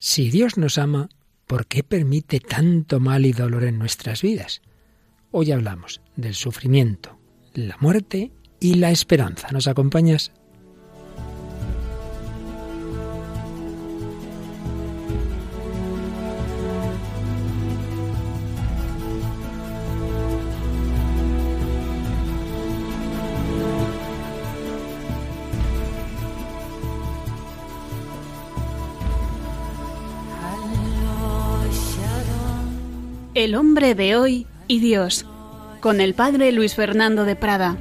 Si Dios nos ama, ¿por qué permite tanto mal y dolor en nuestras vidas? Hoy hablamos del sufrimiento, la muerte y la esperanza. ¿Nos acompañas? El hombre de hoy y Dios, con el padre Luis Fernando de Prada.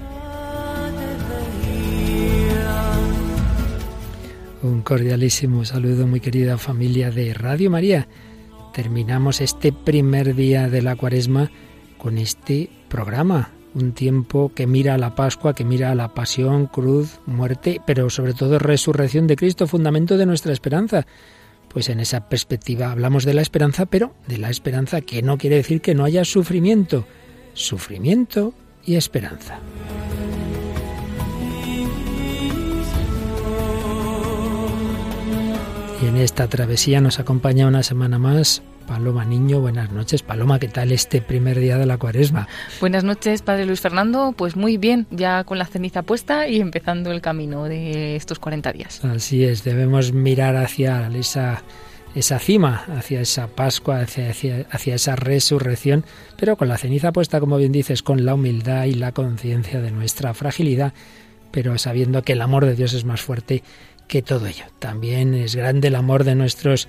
Un cordialísimo saludo, muy querida familia de Radio María. Terminamos este primer día de la cuaresma con este programa, un tiempo que mira a la Pascua, que mira a la pasión, cruz, muerte, pero sobre todo resurrección de Cristo, fundamento de nuestra esperanza pues en esa perspectiva hablamos de la esperanza, pero de la esperanza que no quiere decir que no haya sufrimiento, sufrimiento y esperanza. Y en esta travesía nos acompaña una semana más Paloma Niño, buenas noches. Paloma, ¿qué tal este primer día de la cuaresma? Buenas noches, Padre Luis Fernando. Pues muy bien, ya con la ceniza puesta y empezando el camino de estos 40 días. Así es, debemos mirar hacia esa, esa cima, hacia esa Pascua, hacia, hacia esa resurrección, pero con la ceniza puesta, como bien dices, con la humildad y la conciencia de nuestra fragilidad, pero sabiendo que el amor de Dios es más fuerte que todo ello. También es grande el amor de nuestros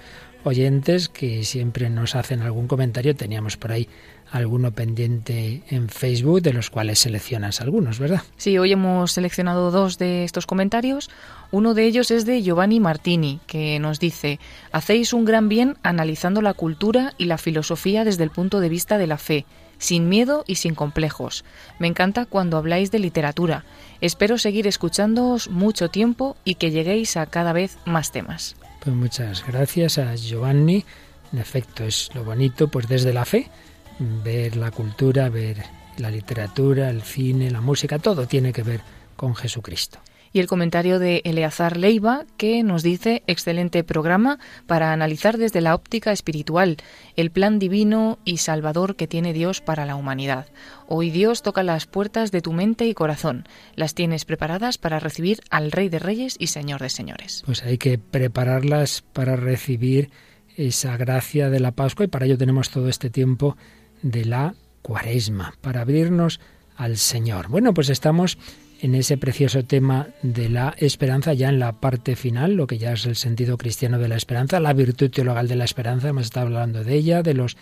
oyentes que siempre nos hacen algún comentario. Teníamos por ahí alguno pendiente en Facebook, de los cuales seleccionas algunos, ¿verdad? Sí, hoy hemos seleccionado dos de estos comentarios. Uno de ellos es de Giovanni Martini, que nos dice, hacéis un gran bien analizando la cultura y la filosofía desde el punto de vista de la fe, sin miedo y sin complejos. Me encanta cuando habláis de literatura. Espero seguir escuchándoos mucho tiempo y que lleguéis a cada vez más temas. Pues muchas gracias a Giovanni. En efecto, es lo bonito, pues desde la fe, ver la cultura, ver la literatura, el cine, la música, todo tiene que ver con Jesucristo y el comentario de Eleazar Leiva que nos dice excelente programa para analizar desde la óptica espiritual el plan divino y salvador que tiene Dios para la humanidad. Hoy Dios toca las puertas de tu mente y corazón. Las tienes preparadas para recibir al Rey de Reyes y Señor de Señores. Pues hay que prepararlas para recibir esa gracia de la Pascua y para ello tenemos todo este tiempo de la Cuaresma, para abrirnos al Señor. Bueno, pues estamos en ese precioso tema de la esperanza, ya en la parte final, lo que ya es el sentido cristiano de la esperanza, la virtud teologal de la esperanza, hemos estado hablando de ella, de los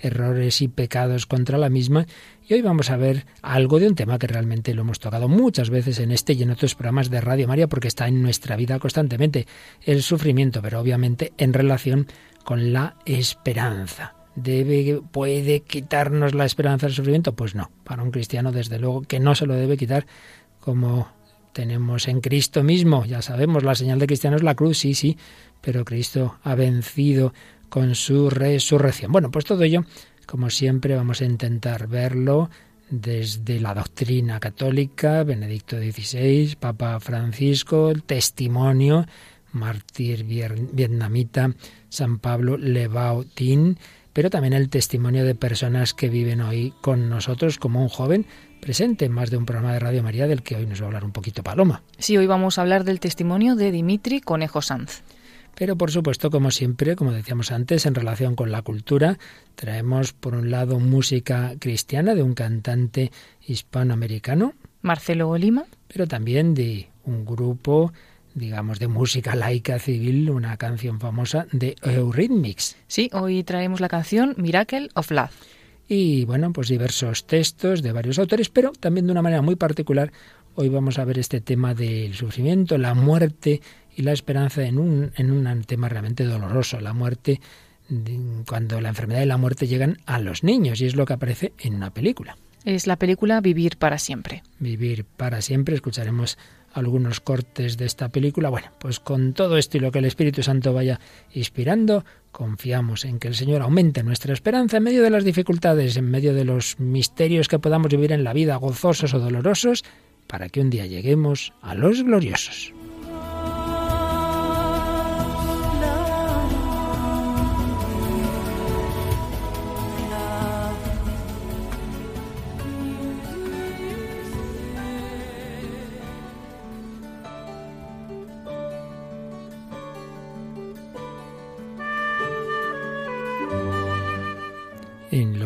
errores y pecados contra la misma, y hoy vamos a ver algo de un tema que realmente lo hemos tocado muchas veces en este y en otros programas de Radio María, porque está en nuestra vida constantemente, el sufrimiento, pero obviamente en relación con la esperanza. Debe puede quitarnos la esperanza del sufrimiento pues no para un cristiano desde luego que no se lo debe quitar como tenemos en Cristo mismo. Ya sabemos, la señal de cristiano es la cruz, sí, sí, pero Cristo ha vencido con su resurrección. Bueno, pues todo ello, como siempre, vamos a intentar verlo desde la doctrina católica, Benedicto XVI, Papa Francisco, el testimonio, mártir vietnamita, San Pablo Lebautin, pero también el testimonio de personas que viven hoy con nosotros, como un joven presente en más de un programa de Radio María del que hoy nos va a hablar un poquito Paloma. Sí, hoy vamos a hablar del testimonio de Dimitri Conejo Sanz. Pero por supuesto, como siempre, como decíamos antes, en relación con la cultura, traemos por un lado música cristiana de un cantante hispanoamericano, Marcelo Olima, pero también de un grupo digamos, de música laica civil, una canción famosa de Eurythmics. Sí, hoy traemos la canción Miracle of Love y bueno, pues diversos textos de varios autores, pero también de una manera muy particular. Hoy vamos a ver este tema del sufrimiento, la muerte y la esperanza en un, en un tema realmente doloroso, la muerte cuando la enfermedad y la muerte llegan a los niños y es lo que aparece en una película. Es la película Vivir para siempre. Vivir para siempre, escucharemos algunos cortes de esta película. Bueno, pues con todo esto y lo que el Espíritu Santo vaya inspirando, confiamos en que el Señor aumente nuestra esperanza en medio de las dificultades, en medio de los misterios que podamos vivir en la vida, gozosos o dolorosos, para que un día lleguemos a los gloriosos.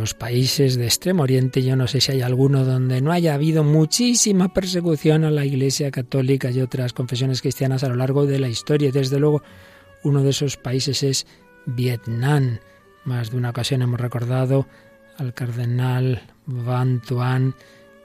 Los países de Extremo Oriente, yo no sé si hay alguno donde no haya habido muchísima persecución a la Iglesia Católica y otras confesiones cristianas a lo largo de la historia. Desde luego, uno de esos países es Vietnam. Más de una ocasión hemos recordado al cardenal Van Tuan,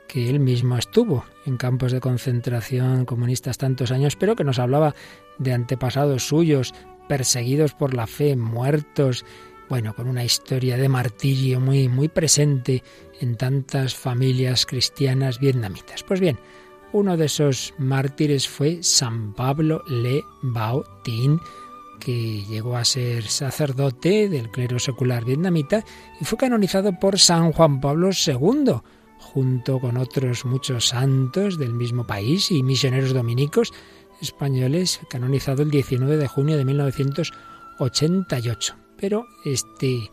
que él mismo estuvo en campos de concentración comunistas tantos años, pero que nos hablaba de antepasados suyos, perseguidos por la fe, muertos, bueno, con una historia de martirio muy, muy presente en tantas familias cristianas vietnamitas. Pues bien, uno de esos mártires fue San Pablo Le Bao Tin, que llegó a ser sacerdote del clero secular vietnamita y fue canonizado por San Juan Pablo II, junto con otros muchos santos del mismo país y misioneros dominicos españoles, canonizado el 19 de junio de 1988. Pero este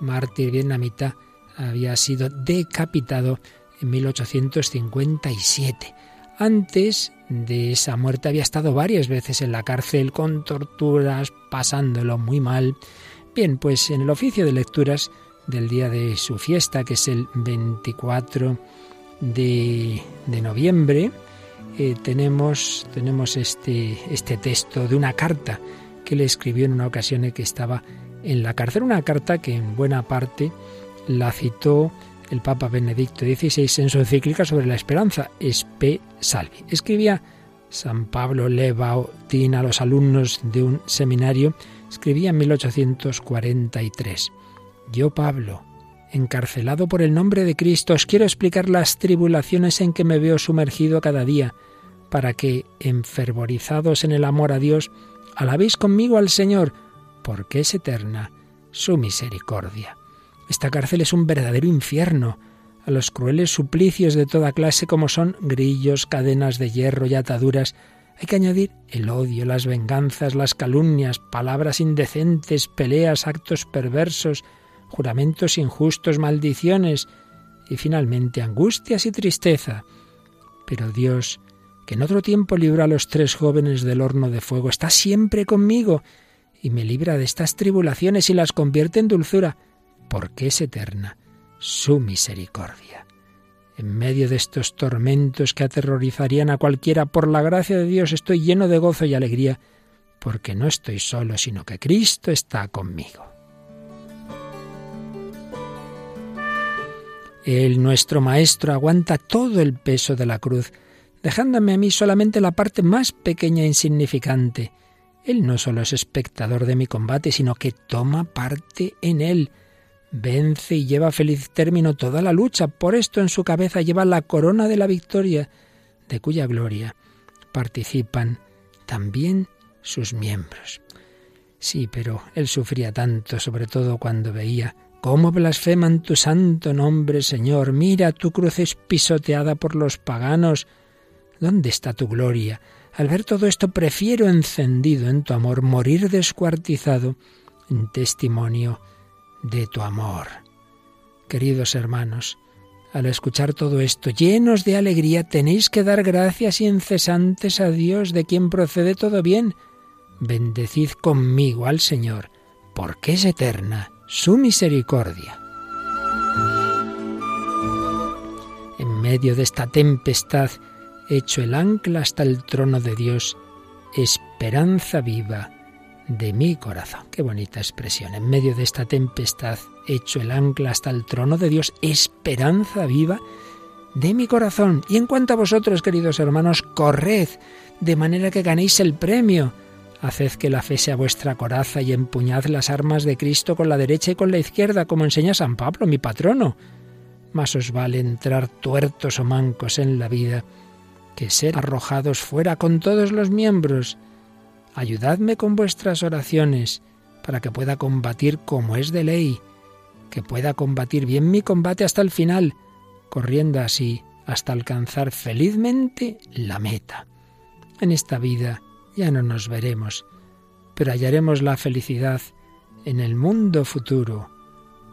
mártir vietnamita había sido decapitado en 1857. Antes de esa muerte había estado varias veces en la cárcel con torturas, pasándolo muy mal. Bien, pues en el oficio de lecturas del día de su fiesta, que es el 24 de, noviembre, eh, tenemos, tenemos este, este texto de una carta que le escribió en una ocasión en que estaba en la cárcel, una carta que en buena parte la citó el Papa Benedicto XVI en su encíclica sobre la esperanza, Espe Salvi. Escribía San Pablo Lebautin a los alumnos de un seminario, escribía en 1843. Yo, Pablo, encarcelado por el nombre de Cristo, os quiero explicar las tribulaciones en que me veo sumergido cada día, para que, enfervorizados en el amor a Dios, alabéis conmigo al Señor, porque es eterna su misericordia. Esta cárcel es un verdadero infierno. A los crueles suplicios de toda clase como son grillos, cadenas de hierro y ataduras, hay que añadir el odio, las venganzas, las calumnias, palabras indecentes, peleas, actos perversos, juramentos injustos, maldiciones y finalmente angustias y tristeza. Pero Dios, que en otro tiempo libró a los tres jóvenes del horno de fuego, está siempre conmigo y me libra de estas tribulaciones y las convierte en dulzura porque es eterna su misericordia. En medio de estos tormentos que aterrorizarían a cualquiera, por la gracia de Dios estoy lleno de gozo y alegría, porque no estoy solo, sino que Cristo está conmigo. Él, nuestro Maestro, aguanta todo el peso de la cruz, dejándome a mí solamente la parte más pequeña e insignificante. Él no solo es espectador de mi combate, sino que toma parte en él Vence y lleva a feliz término toda la lucha. Por esto en su cabeza lleva la corona de la victoria, de cuya gloria participan también sus miembros. Sí, pero él sufría tanto, sobre todo cuando veía cómo blasfeman tu santo nombre, Señor. Mira, tu cruz es pisoteada por los paganos. ¿Dónde está tu gloria? Al ver todo esto, prefiero encendido en tu amor morir descuartizado en testimonio de tu amor. Queridos hermanos, al escuchar todo esto, llenos de alegría, tenéis que dar gracias incesantes a Dios, de quien procede todo bien. Bendecid conmigo al Señor, porque es eterna su misericordia. En medio de esta tempestad, hecho el ancla hasta el trono de Dios, esperanza viva de mi corazón. Qué bonita expresión. En medio de esta tempestad, hecho el ancla hasta el trono de Dios, esperanza viva de mi corazón. Y en cuanto a vosotros, queridos hermanos, corred de manera que ganéis el premio. Haced que la fe sea vuestra coraza y empuñad las armas de Cristo con la derecha y con la izquierda, como enseña San Pablo, mi patrono. Más os vale entrar tuertos o mancos en la vida que ser arrojados fuera con todos los miembros ayudadme con vuestras oraciones, para que pueda combatir como es de ley, que pueda combatir bien mi combate hasta el final, corriendo así hasta alcanzar felizmente la meta. En esta vida ya no nos veremos, pero hallaremos la felicidad en el mundo futuro,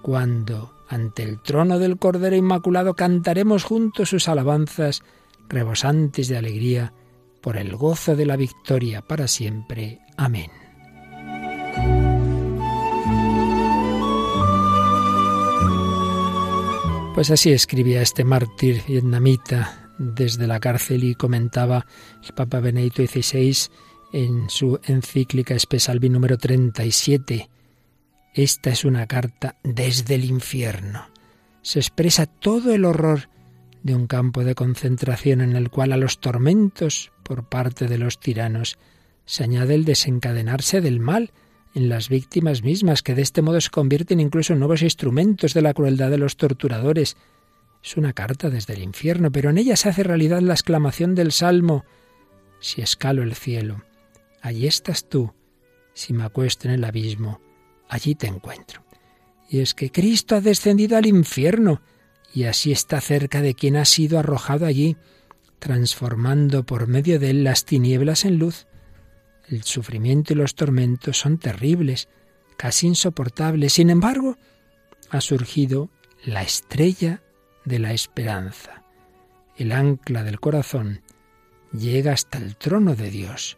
cuando ante el trono del Cordero Inmaculado cantaremos juntos sus alabanzas rebosantes de alegría por el gozo de la victoria para siempre. Amén. Pues así escribía este mártir vietnamita desde la cárcel y comentaba el Papa Benedicto XVI en su encíclica Espesalvi número 37. Esta es una carta desde el infierno. Se expresa todo el horror de un campo de concentración en el cual a los tormentos por parte de los tiranos se añade el desencadenarse del mal en las víctimas mismas, que de este modo se convierten incluso en nuevos instrumentos de la crueldad de los torturadores. Es una carta desde el infierno, pero en ella se hace realidad la exclamación del Salmo Si escalo el cielo, allí estás tú, si me acuesto en el abismo, allí te encuentro. Y es que Cristo ha descendido al infierno, y así está cerca de quien ha sido arrojado allí, transformando por medio de él las tinieblas en luz el sufrimiento y los tormentos son terribles, casi insoportables. Sin embargo, ha surgido la estrella de la esperanza. El ancla del corazón llega hasta el trono de Dios.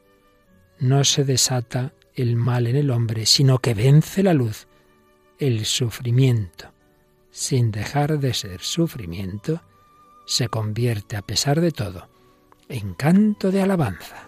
No se desata el mal en el hombre, sino que vence la luz, el sufrimiento. Sin dejar de ser sufrimiento, se convierte a pesar de todo en canto de alabanza.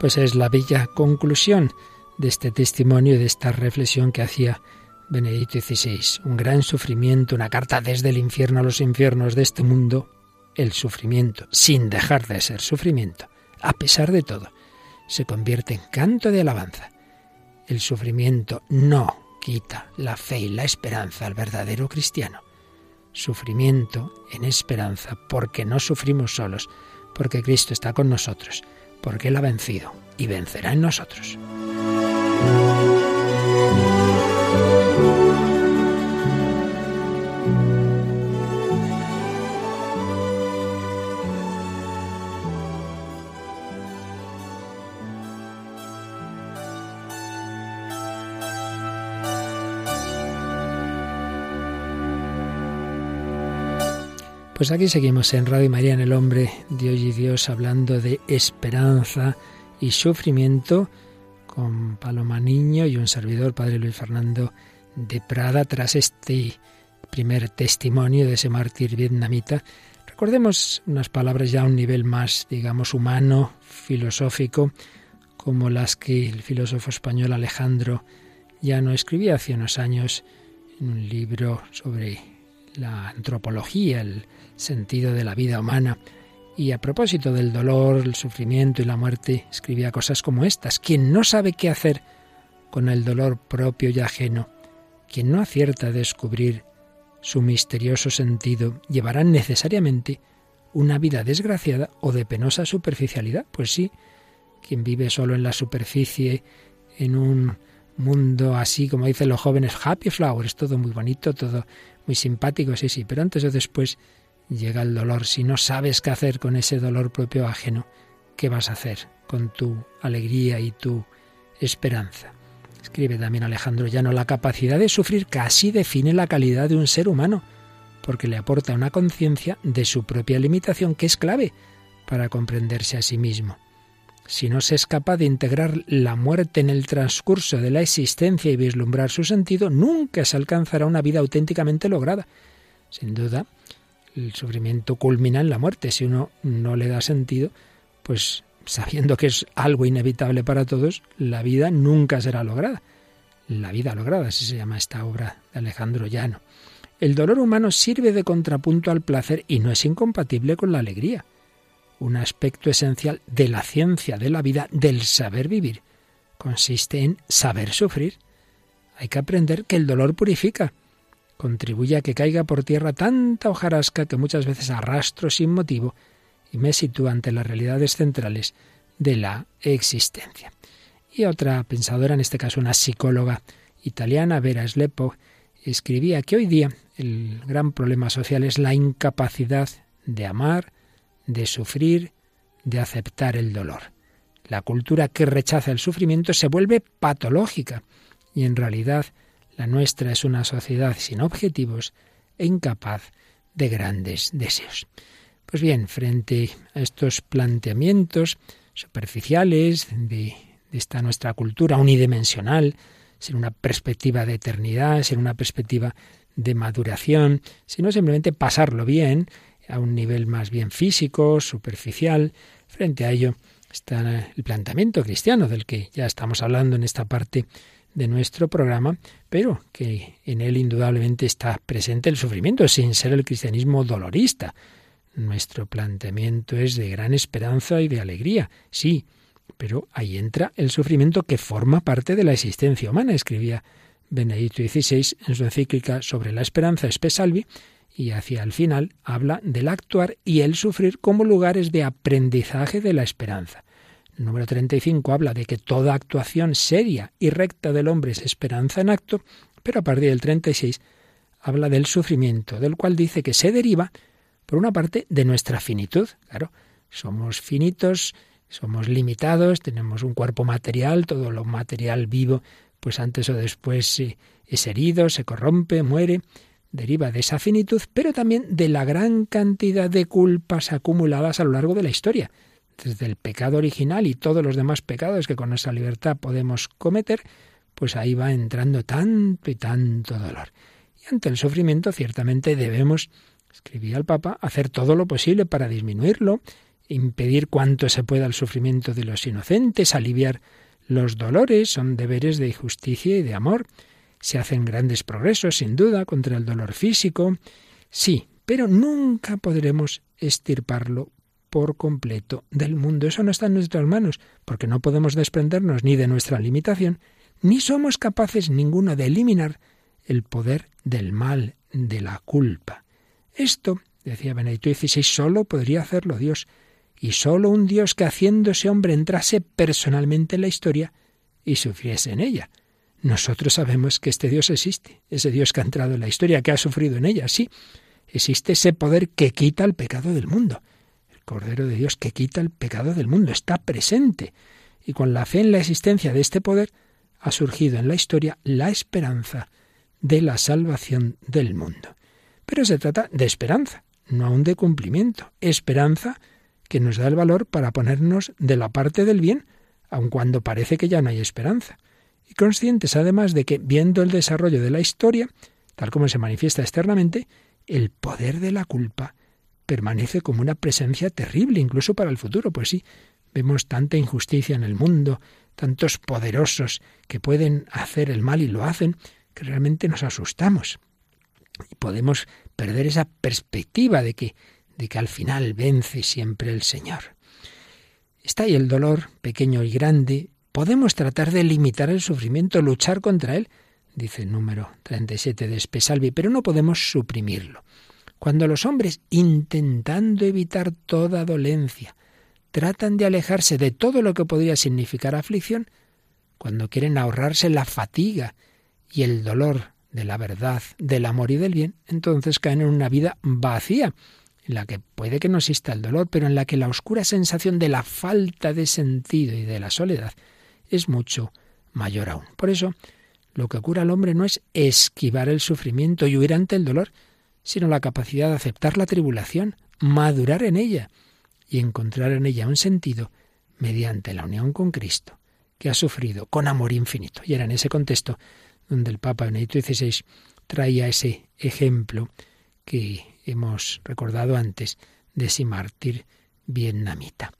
Pues es la bella conclusión de este testimonio y de esta reflexión que hacía Benedicto XVI. Un gran sufrimiento, una carta desde el infierno a los infiernos de este mundo, el sufrimiento, sin dejar de ser sufrimiento, a pesar de todo, se convierte en canto de alabanza. El sufrimiento no quita la fe y la esperanza al verdadero cristiano. Sufrimiento en esperanza, porque no sufrimos solos, porque Cristo está con nosotros porque Él ha vencido y vencerá en nosotros. Pues aquí seguimos en Radio María en el Hombre, Dios y Dios, hablando de esperanza y sufrimiento con Paloma Niño y un servidor, Padre Luis Fernando de Prada, tras este primer testimonio de ese mártir vietnamita. Recordemos unas palabras ya a un nivel más, digamos, humano, filosófico, como las que el filósofo español Alejandro ya no escribía hace unos años en un libro sobre la antropología, el sentido de la vida humana. Y a propósito del dolor, el sufrimiento y la muerte, escribía cosas como estas. Quien no sabe qué hacer con el dolor propio y ajeno, quien no acierta a descubrir su misterioso sentido, llevará necesariamente una vida desgraciada o de penosa superficialidad. Pues sí, quien vive solo en la superficie, en un mundo así, como dicen los jóvenes, happy flowers, todo muy bonito, todo muy simpático, sí, sí, pero antes o después llega el dolor. Si no sabes qué hacer con ese dolor propio ajeno, ¿qué vas a hacer con tu alegría y tu esperanza? Escribe también Alejandro Llano, la capacidad de sufrir casi define la calidad de un ser humano, porque le aporta una conciencia de su propia limitación que es clave para comprenderse a sí mismo. Si no se es capaz de integrar la muerte en el transcurso de la existencia y vislumbrar su sentido, nunca se alcanzará una vida auténticamente lograda. Sin duda, el sufrimiento culmina en la muerte. Si uno no le da sentido, pues sabiendo que es algo inevitable para todos, la vida nunca será lograda. La vida lograda, así se llama esta obra de Alejandro Llano. El dolor humano sirve de contrapunto al placer y no es incompatible con la alegría. Un aspecto esencial de la ciencia de la vida, del saber vivir, consiste en saber sufrir. Hay que aprender que el dolor purifica, contribuye a que caiga por tierra tanta hojarasca que muchas veces arrastro sin motivo y me sitúa ante las realidades centrales de la existencia. Y otra pensadora, en este caso una psicóloga italiana, Vera Slepo, escribía que hoy día el gran problema social es la incapacidad de amar, de sufrir, de aceptar el dolor. La cultura que rechaza el sufrimiento se vuelve patológica y en realidad la nuestra es una sociedad sin objetivos e incapaz de grandes deseos. Pues bien, frente a estos planteamientos superficiales de, esta nuestra cultura unidimensional, sin una perspectiva de eternidad, sin una perspectiva de maduración, sino simplemente pasarlo bien a un nivel más bien físico, superficial. Frente a ello está el planteamiento cristiano del que ya estamos hablando en esta parte de nuestro programa, pero que en él indudablemente está presente el sufrimiento, sin ser el cristianismo dolorista. Nuestro planteamiento es de gran esperanza y de alegría, sí, pero ahí entra el sufrimiento que forma parte de la existencia humana, escribía Benedicto XVI en su encíclica sobre la esperanza Espesalvi, y hacia el final habla del actuar y el sufrir como lugares de aprendizaje de la esperanza. El número 35 habla de que toda actuación seria y recta del hombre es esperanza en acto, pero a partir del 36 habla del sufrimiento, del cual dice que se deriva, por una parte, de nuestra finitud. Claro, somos finitos, somos limitados, tenemos un cuerpo material, todo lo material vivo, pues antes o después es herido, se corrompe, muere, deriva de esa finitud, pero también de la gran cantidad de culpas acumuladas a lo largo de la historia desde el pecado original y todos los demás pecados que con nuestra libertad podemos cometer, pues ahí va entrando tanto y tanto dolor. Y ante el sufrimiento ciertamente debemos, escribía el Papa, hacer todo lo posible para disminuirlo, impedir cuanto se pueda el sufrimiento de los inocentes, aliviar los dolores, son deberes de justicia y de amor. Se hacen grandes progresos, sin duda, contra el dolor físico, sí, pero nunca podremos estirparlo por completo del mundo. Eso no está en nuestras manos, porque no podemos desprendernos ni de nuestra limitación, ni somos capaces ninguno de eliminar el poder del mal, de la culpa. Esto, decía Benedicto XVI, solo podría hacerlo Dios, y solo un Dios que haciéndose hombre entrase personalmente en la historia y sufriese en ella. Nosotros sabemos que este Dios existe, ese Dios que ha entrado en la historia, que ha sufrido en ella, sí. Existe ese poder que quita el pecado del mundo. Cordero de Dios que quita el pecado del mundo, está presente. Y con la fe en la existencia de este poder ha surgido en la historia la esperanza de la salvación del mundo. Pero se trata de esperanza, no aún de cumplimiento. Esperanza que nos da el valor para ponernos de la parte del bien, aun cuando parece que ya no hay esperanza. Y conscientes además de que, viendo el desarrollo de la historia, tal como se manifiesta externamente, el poder de la culpa permanece como una presencia terrible, incluso para el futuro. Pues sí, vemos tanta injusticia en el mundo, tantos poderosos que pueden hacer el mal y lo hacen, que realmente nos asustamos. Y podemos perder esa perspectiva de que, de que al final vence siempre el Señor. Está ahí el dolor, pequeño y grande. Podemos tratar de limitar el sufrimiento, luchar contra él, dice el número 37 de Espesalvi, pero no podemos suprimirlo. Cuando los hombres, intentando evitar toda dolencia, tratan de alejarse de todo lo que podría significar aflicción, cuando quieren ahorrarse la fatiga y el dolor de la verdad, del amor y del bien, entonces caen en una vida vacía, en la que puede que no exista el dolor, pero en la que la oscura sensación de la falta de sentido y de la soledad es mucho mayor aún. Por eso, lo que cura al hombre no es esquivar el sufrimiento y huir ante el dolor, sino la capacidad de aceptar la tribulación, madurar en ella y encontrar en ella un sentido mediante la unión con Cristo, que ha sufrido con amor infinito. Y era en ese contexto donde el Papa Benedicto XVI traía ese ejemplo que hemos recordado antes de ese mártir vietnamita.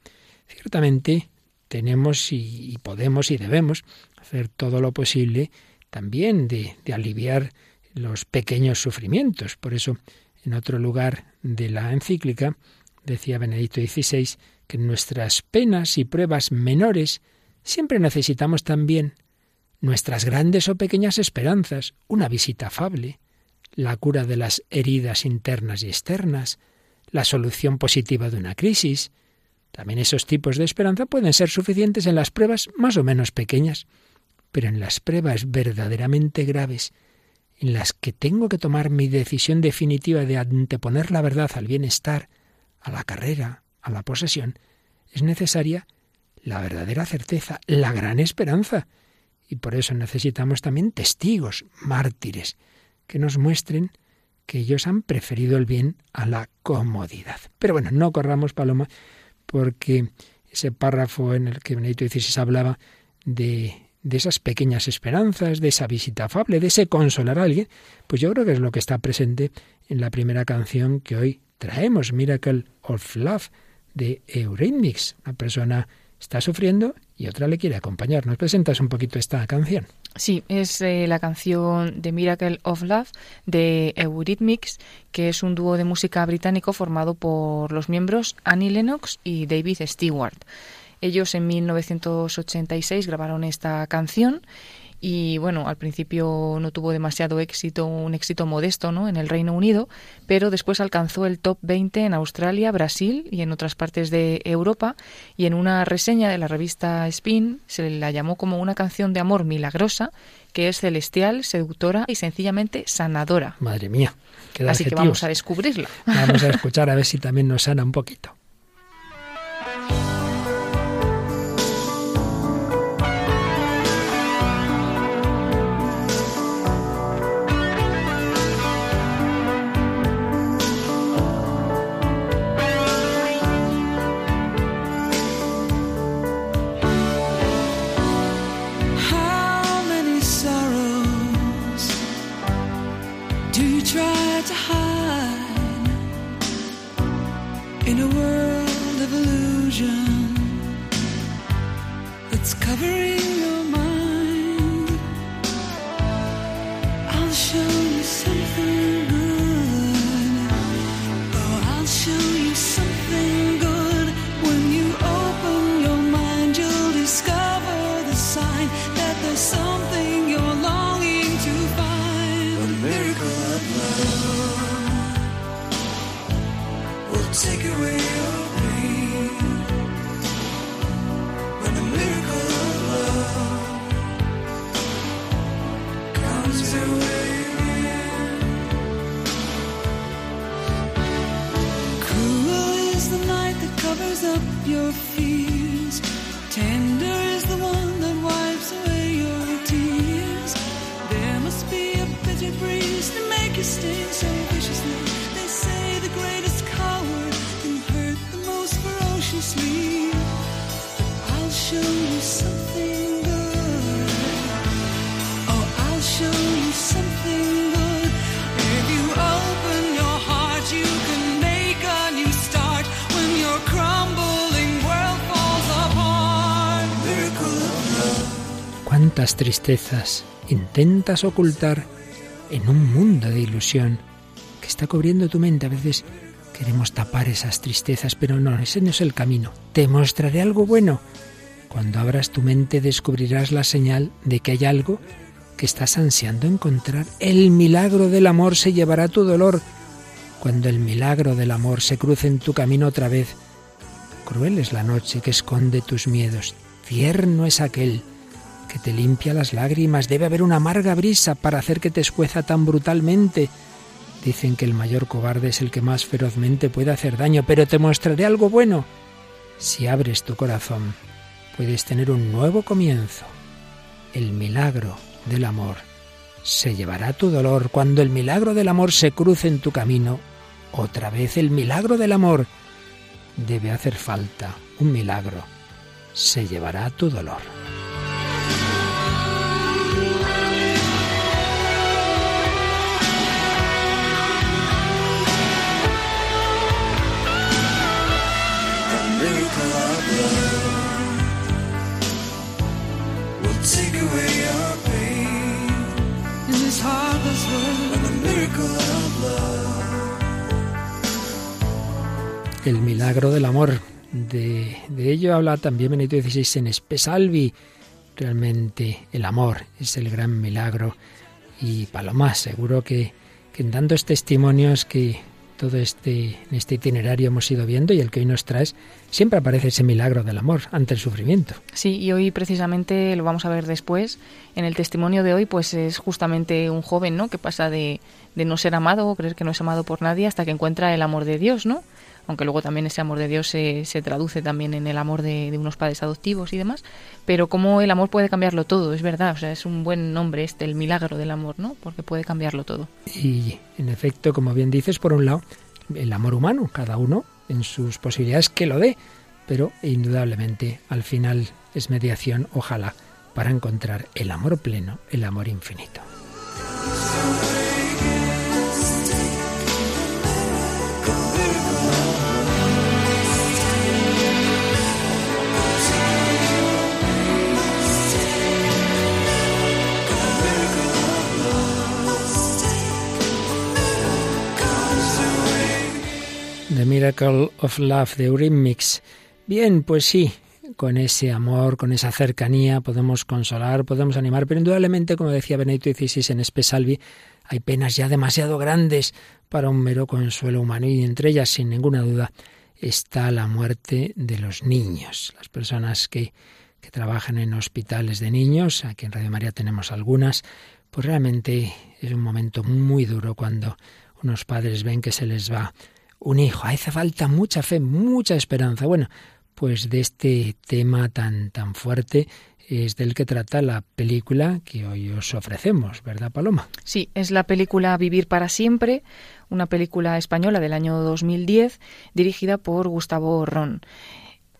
Ciertamente tenemos y, podemos y debemos hacer todo lo posible también de, aliviar los pequeños sufrimientos. Por eso, en otro lugar de la encíclica, decía Benedicto XVI que en nuestras penas y pruebas menores siempre necesitamos también nuestras grandes o pequeñas esperanzas, una visita afable, la cura de las heridas internas y externas, la solución positiva de una crisis. También esos tipos de esperanza pueden ser suficientes en las pruebas más o menos pequeñas, pero en las pruebas verdaderamente graves, en las que tengo que tomar mi decisión definitiva de anteponer la verdad al bienestar, a la carrera, a la posesión, es necesaria la verdadera certeza, la gran esperanza. Y por eso necesitamos también testigos, mártires, que nos muestren que ellos han preferido el bien a la comodidad. Pero bueno, no corramos, Paloma, porque ese párrafo en el que Benedito XVI hablaba de de esas pequeñas esperanzas, de esa visita afable, de ese consolar a alguien, pues yo creo que es lo que está presente en la primera canción que hoy traemos, Miracle of Love, de Eurythmics. Una persona está sufriendo y otra le quiere acompañar. ¿Nos presentas un poquito esta canción? Sí, es eh, la canción de Miracle of Love de Eurythmics, que es un dúo de música británico formado por los miembros Annie Lennox y David Stewart. Ellos en 1986 grabaron esta canción y bueno, al principio no tuvo demasiado éxito, un éxito modesto ¿no? en el Reino Unido, pero después alcanzó el top 20 en Australia, Brasil y en otras partes de Europa y en una reseña de la revista Spin se la llamó como una canción de amor milagrosa que es celestial, seductora y sencillamente sanadora. Madre mía. Así que vamos a descubrirla. Vamos a escuchar a ver si también nos sana un poquito. up your fears. Tender is the one that wipes away your tears. There must be a bitter breeze to make you sting so. Tristezas intentas ocultar en un mundo de ilusión que está cubriendo tu mente. A veces queremos tapar esas tristezas, pero no, ese no es el camino. Te mostraré algo bueno. Cuando abras tu mente descubrirás la señal de que hay algo que estás ansiando encontrar. El milagro del amor se llevará tu dolor. Cuando el milagro del amor se cruce en tu camino otra vez, cruel es la noche que esconde tus miedos. Tierno es aquel que te limpia las lágrimas. Debe haber una amarga brisa para hacer que te escueza tan brutalmente. Dicen que el mayor cobarde es el que más ferozmente puede hacer daño, pero te mostraré algo bueno. Si abres tu corazón, puedes tener un nuevo comienzo. El milagro del amor se llevará tu dolor cuando el milagro del amor se cruce en tu camino. Otra vez el milagro del amor. Debe hacer falta un milagro. Se llevará tu dolor. El milagro del amor. De, ello habla también Benito XVI en Espesalvi. Realmente el amor es el gran milagro. Y Paloma, seguro que, que en tantos testimonios que todo este, este itinerario hemos ido viendo y el que hoy nos traes, siempre aparece ese milagro del amor ante el sufrimiento. Sí, y hoy precisamente lo vamos a ver después. En el testimonio de hoy, pues es justamente un joven, ¿no? Que pasa de, de no ser amado o creer que no es amado por nadie hasta que encuentra el amor de Dios, ¿no? Aunque luego también ese amor de Dios se, se traduce también en el amor de, unos padres adoptivos y demás, pero como el amor puede cambiarlo todo, es verdad, o sea, es un buen nombre este, el milagro del amor, ¿no? Porque puede cambiarlo todo. Y en efecto, como bien dices, por un lado, el amor humano, cada uno en sus posibilidades que lo dé, pero indudablemente al final es mediación, ojalá, para encontrar el amor pleno, el amor infinito. The Miracle of Love de Mix. Bien, pues sí, con ese amor, con esa cercanía, podemos consolar, podemos animar, pero indudablemente, como decía Benedicto XVI en Espesalvi, hay penas ya demasiado grandes para un mero consuelo humano y entre ellas, sin ninguna duda, está la muerte de los niños. Las personas que, que trabajan en hospitales de niños, aquí en Radio María tenemos algunas, pues realmente es un momento muy duro cuando unos padres ven que se les va un hijo. Hace falta mucha fe, mucha esperanza. Bueno, pues de este tema tan tan fuerte es del que trata la película que hoy os ofrecemos, ¿verdad, Paloma? Sí, es la película Vivir para siempre, una película española del año 2010 dirigida por Gustavo Ron.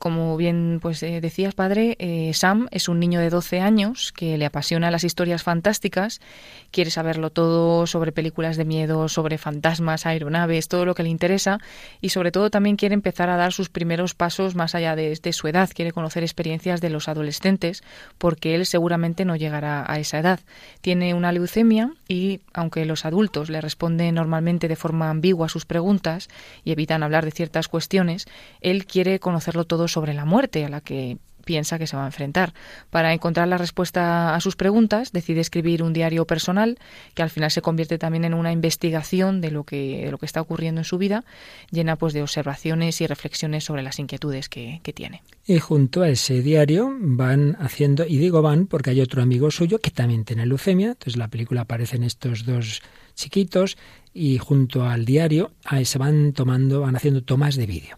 Como bien pues eh, decías, padre, eh, Sam es un niño de 12 años que le apasiona las historias fantásticas, quiere saberlo todo sobre películas de miedo, sobre fantasmas, aeronaves, todo lo que le interesa y sobre todo también quiere empezar a dar sus primeros pasos más allá de, de su edad, quiere conocer experiencias de los adolescentes porque él seguramente no llegará a esa edad. Tiene una leucemia y aunque los adultos le responden normalmente de forma ambigua a sus preguntas y evitan hablar de ciertas cuestiones, él quiere conocerlo todo sobre la muerte a la que piensa que se va a enfrentar. Para encontrar la respuesta a sus preguntas, decide escribir un diario personal que al final se convierte también en una investigación de lo que, lo que está ocurriendo en su vida, llena pues de observaciones y reflexiones sobre las inquietudes que, que tiene. Y junto a ese diario van haciendo, y digo van porque hay otro amigo suyo que también tiene leucemia, entonces la película aparecen estos dos chiquitos y junto al diario se van tomando, van haciendo tomas de vídeo.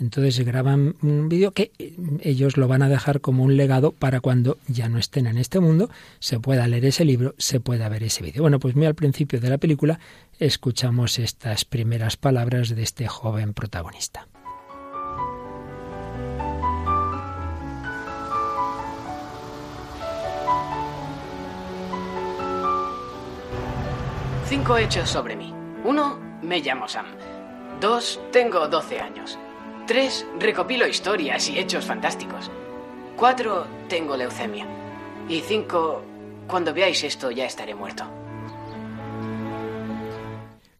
Entonces se graban un vídeo que eh, ellos lo van a dejar como un legado para cuando ya no estén en este mundo, se pueda leer ese libro, se pueda ver ese vídeo. Bueno, pues muy al principio de la película escuchamos estas primeras palabras de este joven protagonista. Cinco hechos sobre mí. Uno, me llamo Sam. Dos, tengo 12 años. 3. Recopilo historias y hechos fantásticos. 4. Tengo leucemia. Y 5. Cuando veáis esto ya estaré muerto.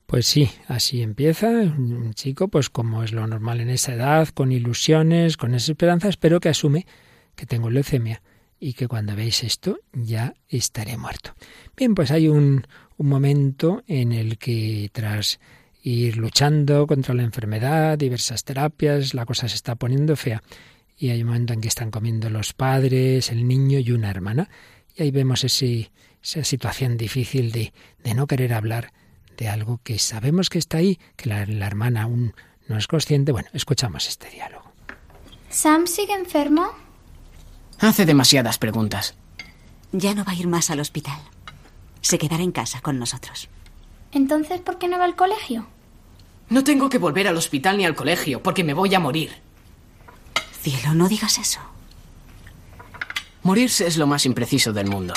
Pues sí, así empieza un chico, pues como es lo normal en esa edad, con ilusiones, con esas esperanzas, pero que asume que tengo leucemia y que cuando veáis esto ya estaré muerto. Bien, pues hay un, un momento en el que tras ir luchando contra la enfermedad, diversas terapias, la cosa se está poniendo fea. Y hay un momento en que están comiendo los padres, el niño y una hermana. Y ahí vemos ese, esa situación difícil de, de, no querer hablar de algo que sabemos que está ahí, que la, la hermana aún no es consciente. Bueno, escuchamos este diálogo. ¿Sam sigue enfermo? Hace demasiadas preguntas. Ya no va a ir más al hospital. Se quedará en casa con nosotros. Entonces, ¿por qué no va al colegio? No tengo que volver al hospital ni al colegio, porque me voy a morir. Cielo, no digas eso. Morirse es lo más impreciso del mundo.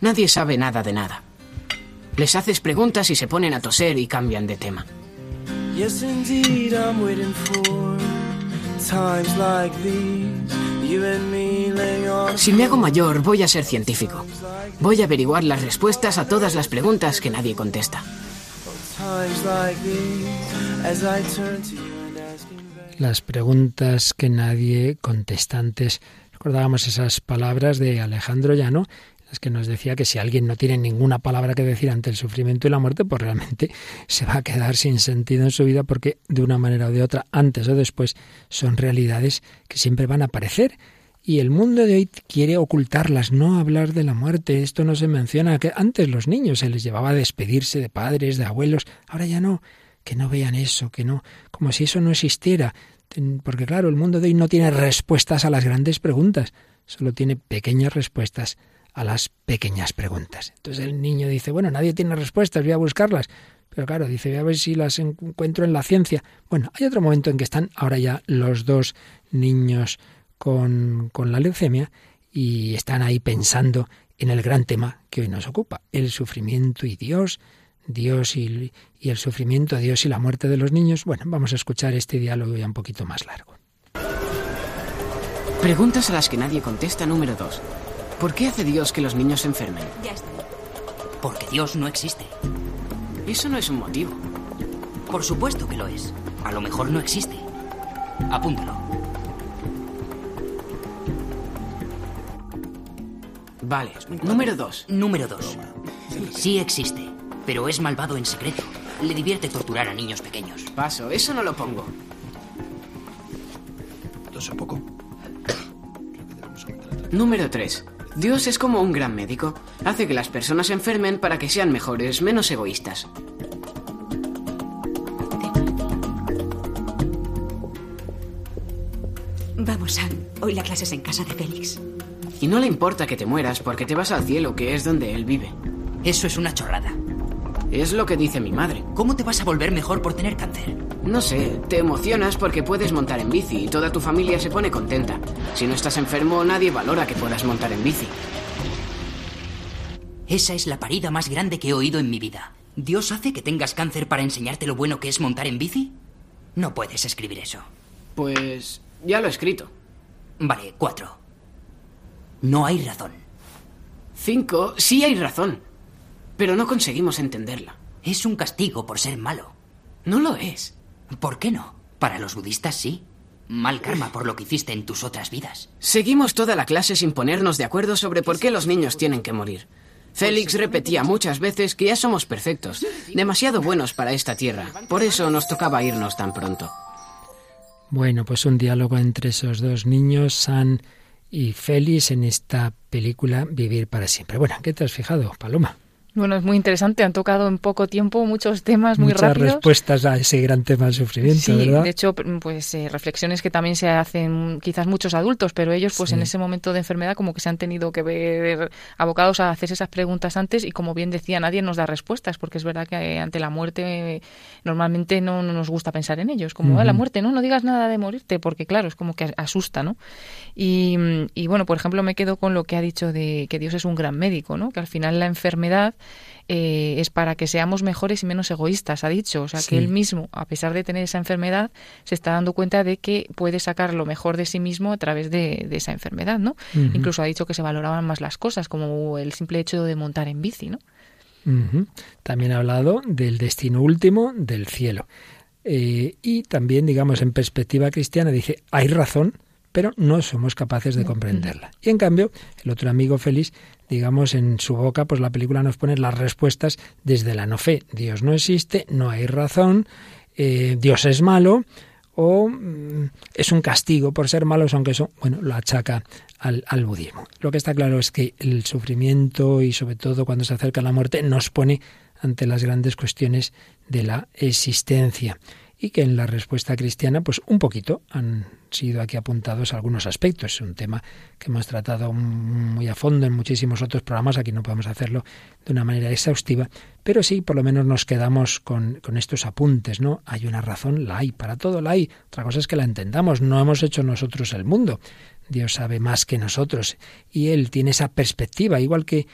Nadie sabe nada de nada. Les haces preguntas y se ponen a toser y cambian de tema. Yes, indeed, I'm waiting for times like these. Si me hago mayor, voy a ser científico. Voy a averiguar las respuestas a todas las preguntas que nadie contesta. Las preguntas que nadie contesta antes. Recordábamos esas palabras de Alejandro Llano, las que nos decía que si alguien no tiene ninguna palabra que decir ante el sufrimiento y la muerte, pues realmente se va a quedar sin sentido en su vida porque de una manera o de otra, antes o después, son realidades que siempre van a aparecer y el mundo de hoy quiere ocultarlas, no hablar de la muerte. Esto no se menciona. Que antes los niños se les llevaba a despedirse de padres, de abuelos. Ahora ya no. Que no vean eso, que no, como si eso no existiera. Porque claro, el mundo de hoy no tiene respuestas a las grandes preguntas, solo tiene pequeñas respuestas a las pequeñas preguntas. Entonces el niño dice, bueno, nadie tiene respuestas, voy a buscarlas. Pero claro, dice, voy a ver si las encuentro en la ciencia. Bueno, hay otro momento en que están ahora ya los dos niños con, con la leucemia y están ahí pensando en el gran tema que hoy nos ocupa, el sufrimiento y Dios, Dios y, el sufrimiento, Dios y la muerte de los niños. Bueno, vamos a escuchar este diálogo ya un poquito más largo. Preguntas a las que nadie contesta número dos. ¿Por qué hace Dios que los niños se enfermen? Ya está. Porque Dios no existe. Eso no es un motivo. Por supuesto que lo es. A lo mejor no existe. Apúntalo. Vale. Número dos. Número dos. Sí existe, pero es malvado en secreto. Le divierte torturar a niños pequeños. Paso, eso no lo pongo. Dos a poco. Número 3. Dios es como un gran médico. Hace que las personas se enfermen para que sean mejores, menos egoístas. Vamos, Sam. Hoy la clase es en casa de Félix. Y no le importa que te mueras porque te vas al cielo, que es donde él vive. Eso es una chorrada. Es lo que dice mi madre. ¿Cómo te vas a volver mejor por tener cáncer? No sé, te emocionas porque puedes montar en bici y toda tu familia se pone contenta. Si no estás enfermo, nadie valora que puedas montar en bici. Esa es la parida más grande que he oído en mi vida. ¿Dios hace que tengas cáncer para enseñarte lo bueno que es montar en bici? No puedes escribir eso. Pues ya lo he escrito. Vale, cuatro. No hay razón. Cinco, sí hay razón. Pero no conseguimos entenderla. Es un castigo por ser malo. No lo es. ¿Por qué no? Para los budistas sí. Mal karma por lo que hiciste en tus otras vidas. Seguimos toda la clase sin ponernos de acuerdo sobre por qué los niños tienen que morir. Félix repetía muchas veces que ya somos perfectos, demasiado buenos para esta tierra. Por eso nos tocaba irnos tan pronto. Bueno, pues un diálogo entre esos dos niños, San y Félix, en esta película Vivir para siempre. Bueno, ¿qué te has fijado, Paloma? Bueno, es muy interesante. Han tocado en poco tiempo muchos temas muy Muchas rápidos. respuestas a ese gran tema del sufrimiento, Sí, ¿verdad? de hecho, pues eh, reflexiones que también se hacen quizás muchos adultos, pero ellos, pues Sí. en ese momento de enfermedad, como que se han tenido que ver abocados a hacerse esas preguntas antes y, como bien decía, nadie nos da respuestas, porque es verdad que eh, ante la muerte eh, normalmente no, no nos gusta pensar en ellos, como "Ah, la muerte, no, no digas nada de morirte, porque claro, es como que asusta, ¿no? Y, y, bueno, por ejemplo, me quedo con lo que ha dicho de que Dios es un gran médico, ¿no? Que al final la enfermedad eh, es para que seamos mejores y menos egoístas, ha dicho. O sea, Sí. que él mismo, a pesar de tener esa enfermedad, se está dando cuenta de que puede sacar lo mejor de sí mismo a través de, de esa enfermedad, ¿no? Incluso ha dicho que se valoraban más las cosas, como el simple hecho de montar en bici, ¿no? También ha hablado del destino último del cielo. Eh, y también, digamos, en perspectiva cristiana, dice, hay razón, pero no somos capaces de comprenderla. Y en cambio, el otro amigo Félix, digamos, en su boca, pues la película nos pone las respuestas desde la no fe. Dios no existe, no hay razón, eh, Dios es malo, o mm, es un castigo por ser malos, aunque eso, bueno, lo achaca al, al budismo. Lo que está claro es que el sufrimiento y sobre todo cuando se acerca la muerte nos pone ante las grandes cuestiones de la existencia y que en la respuesta cristiana, pues un poquito han sido aquí apuntados algunos aspectos. Es un tema que hemos tratado muy a fondo en muchísimos otros programas, aquí no podemos hacerlo de una manera exhaustiva, pero sí, por lo menos nos quedamos con, con estos apuntes, ¿no? Hay una razón, la hay, para todo la hay. Otra cosa es que la entendamos, no hemos hecho nosotros el mundo. Dios sabe más que nosotros y Él tiene esa perspectiva, igual que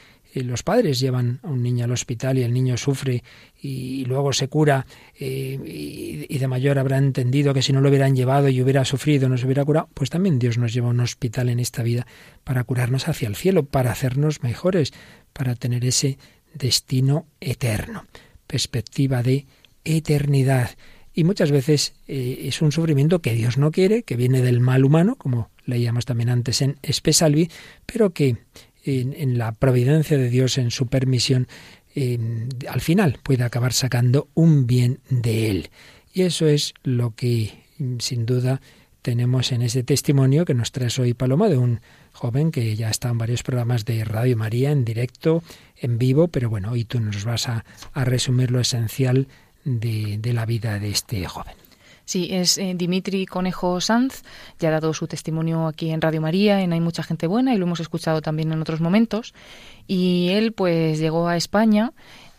los padres llevan a un niño al hospital y el niño sufre y luego se cura eh, y, y, de mayor habrá entendido que si no lo hubieran llevado y hubiera sufrido, no se hubiera curado, pues también Dios nos lleva a un hospital en esta vida para curarnos hacia el cielo, para hacernos mejores, para tener ese destino eterno, perspectiva de eternidad. Y muchas veces eh, es un sufrimiento que Dios no quiere, que viene del mal humano, como leíamos también antes en Espesalvi, pero que en, la providencia de Dios, en su permisión, al final puede acabar sacando un bien de él. Y eso es lo que, sin duda, tenemos en ese testimonio que nos traes hoy, Paloma, de un joven que ya está en varios programas de Radio María, en directo, en vivo, pero bueno, hoy tú nos vas a, a resumir lo esencial de la vida de este joven. Sí, es eh, Dimitri Conejo Sanz, ya ha dado su testimonio aquí en Radio María, en Hay mucha gente buena, y lo hemos escuchado también en otros momentos. Y él pues llegó a España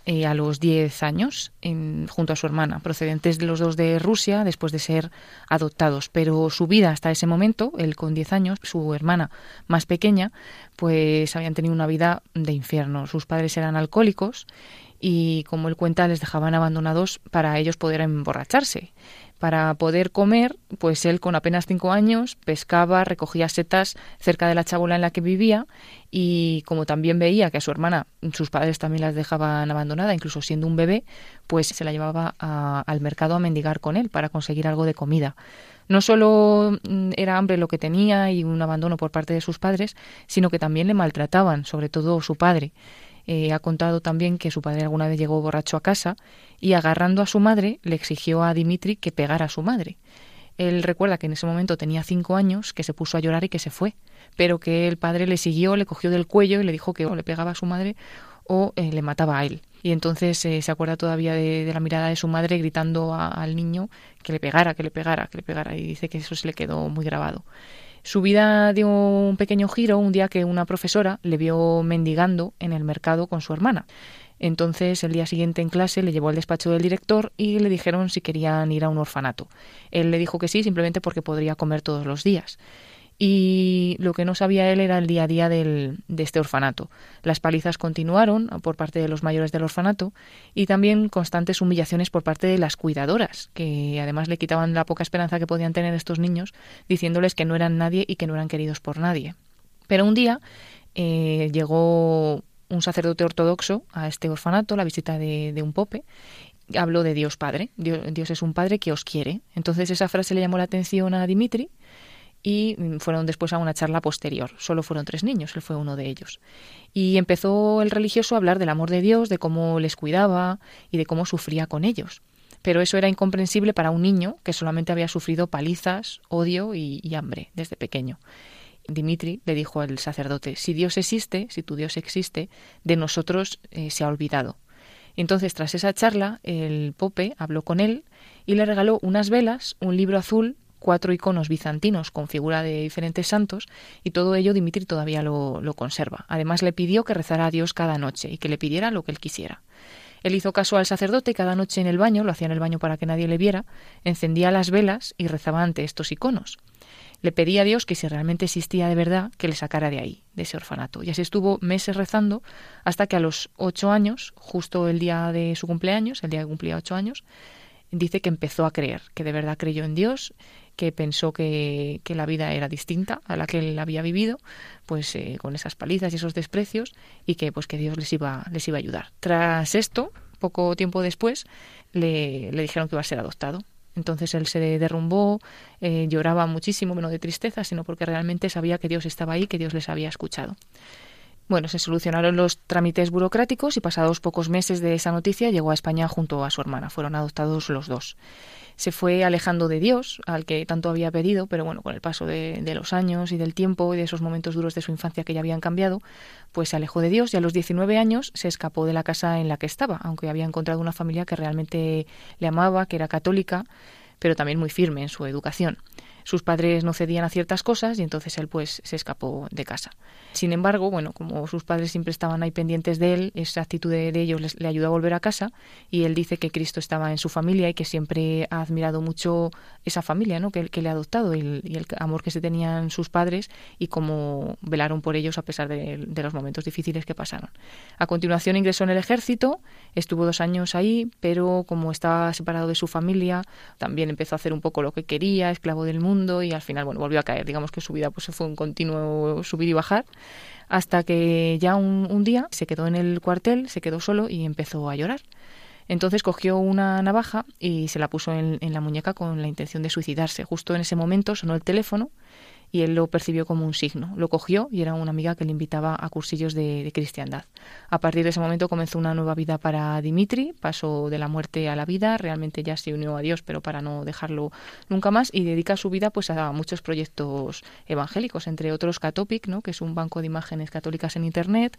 eh, a los 10 años junto a su hermana, procedentes de los dos de Rusia después de ser adoptados. Pero su vida hasta ese momento, él con 10 años, su hermana más pequeña, pues habían tenido una vida de infierno. Sus padres eran alcohólicos y, como él cuenta, les dejaban abandonados para ellos poder emborracharse. Para poder comer, pues él con apenas cinco años pescaba, recogía setas cerca de la chabola en la que vivía y como también veía que a su hermana sus padres también las dejaban abandonada, incluso siendo un bebé, pues se la llevaba al mercado a mendigar con él para conseguir algo de comida. No solo mm, era hambre lo que tenía y un abandono por parte de sus padres, sino que también le maltrataban, sobre todo su padre. Eh, ha contado también que su padre alguna vez llegó borracho a casa y agarrando a su madre le exigió a Dimitri que pegara a su madre. Él recuerda que en ese momento tenía cinco años, que se puso a llorar y que se fue, pero que el padre le siguió, le cogió del cuello y le dijo que o le pegaba a su madre o eh, le mataba a él. Y entonces eh, se acuerda todavía de, la mirada de su madre gritando al niño que le pegara, que le pegara, que le pegara. Y dice que eso se le quedó muy grabado. Su vida dio un pequeño giro un día que una profesora le vio mendigando en el mercado con su hermana. Entonces, el día siguiente en clase le llevó al despacho del director y le dijeron si querían ir a un orfanato. Él le dijo que sí, simplemente porque podría comer todos los días y lo que no sabía él era el día a día de este orfanato. Las palizas continuaron por parte de los mayores del orfanato y también constantes humillaciones por parte de las cuidadoras, que además le quitaban la poca esperanza que podían tener estos niños, diciéndoles que no eran nadie y que no eran queridos por nadie. Pero un día eh, llegó un sacerdote ortodoxo a este orfanato, la visita de, un pope, habló de Dios Padre. Dios, Dios, es un Padre que os quiere. Entonces esa frase le llamó la atención a Dimitri y mm, fueron después a una charla posterior. Solo fueron tres niños, él fue uno de ellos. Y empezó el religioso a hablar del amor de Dios, de cómo les cuidaba y de cómo sufría con ellos. Pero eso era incomprensible para un niño que solamente había sufrido palizas, odio y, hambre desde pequeño. Dimitri le dijo al sacerdote, si Dios existe, si tu Dios existe, de nosotros eh, se ha olvidado. Entonces, tras esa charla, el Pope habló con él y le regaló unas velas, un libro azul cuatro iconos bizantinos con figura de diferentes santos y todo ello Dimitri todavía lo, lo, conserva. Además le pidió que rezara a Dios cada noche y que le pidiera lo que él quisiera. Él hizo caso al sacerdote y cada noche en el baño, lo hacía en el baño para que nadie le viera, encendía las velas y rezaba ante estos iconos. Le pedía a Dios que si realmente existía de verdad, que le sacara de ahí, de ese orfanato. Y así estuvo meses rezando hasta que a los ocho años, justo el día de su cumpleaños, el día que cumplía ocho años, dice que empezó a creer, que de verdad creyó en Dios que pensó que, que, la vida era distinta a la que él había vivido, pues eh, con esas palizas y esos desprecios, y que pues que Dios les iba, les iba a ayudar. Tras esto, poco tiempo después, le, le dijeron que iba a ser adoptado. Entonces él se derrumbó, eh, lloraba muchísimo, no de tristeza, sino porque realmente sabía que Dios estaba ahí, que Dios les había escuchado. Bueno, se solucionaron los trámites burocráticos y pasados pocos meses de esa noticia llegó a España junto a su hermana. Fueron adoptados los dos se fue alejando de Dios, al que tanto había pedido, pero bueno, con el paso de, los años y del tiempo y de esos momentos duros de su infancia que ya habían cambiado, pues se alejó de Dios y a los 19 años se escapó de la casa en la que estaba, aunque había encontrado una familia que realmente le amaba, que era católica, pero también muy firme en su educación sus padres no cedían a ciertas cosas y entonces él pues se escapó de casa. Sin embargo, bueno, como sus padres siempre estaban ahí pendientes de él, esa actitud de, ellos le ayudó a volver a casa y él dice que Cristo estaba en su familia y que siempre ha admirado mucho esa familia, ¿no? Que, que le ha adoptado y el, amor que se tenían sus padres y cómo velaron por ellos a pesar de, de los momentos difíciles que pasaron. A continuación ingresó en el ejército, estuvo dos años ahí, pero como estaba separado de su familia, también empezó a hacer un poco lo que quería, esclavo del mundo, y al final, bueno, volvió a caer. Digamos que su vida pues fue un continuo subir y bajar hasta que ya un, día se quedó en el cuartel, se quedó solo y empezó a llorar. Entonces cogió una navaja y se la puso en la muñeca con la intención de suicidarse. Justo en ese momento sonó el teléfono y él lo percibió como un signo. Lo cogió y era una amiga que le invitaba a cursillos de, cristiandad. A partir de ese momento comenzó una nueva vida para Dimitri, pasó de la muerte a la vida, realmente ya se unió a Dios, pero para no dejarlo nunca más, y dedica su vida pues a muchos proyectos evangélicos, entre otros Catopic, ¿no? que es un banco de imágenes católicas en Internet,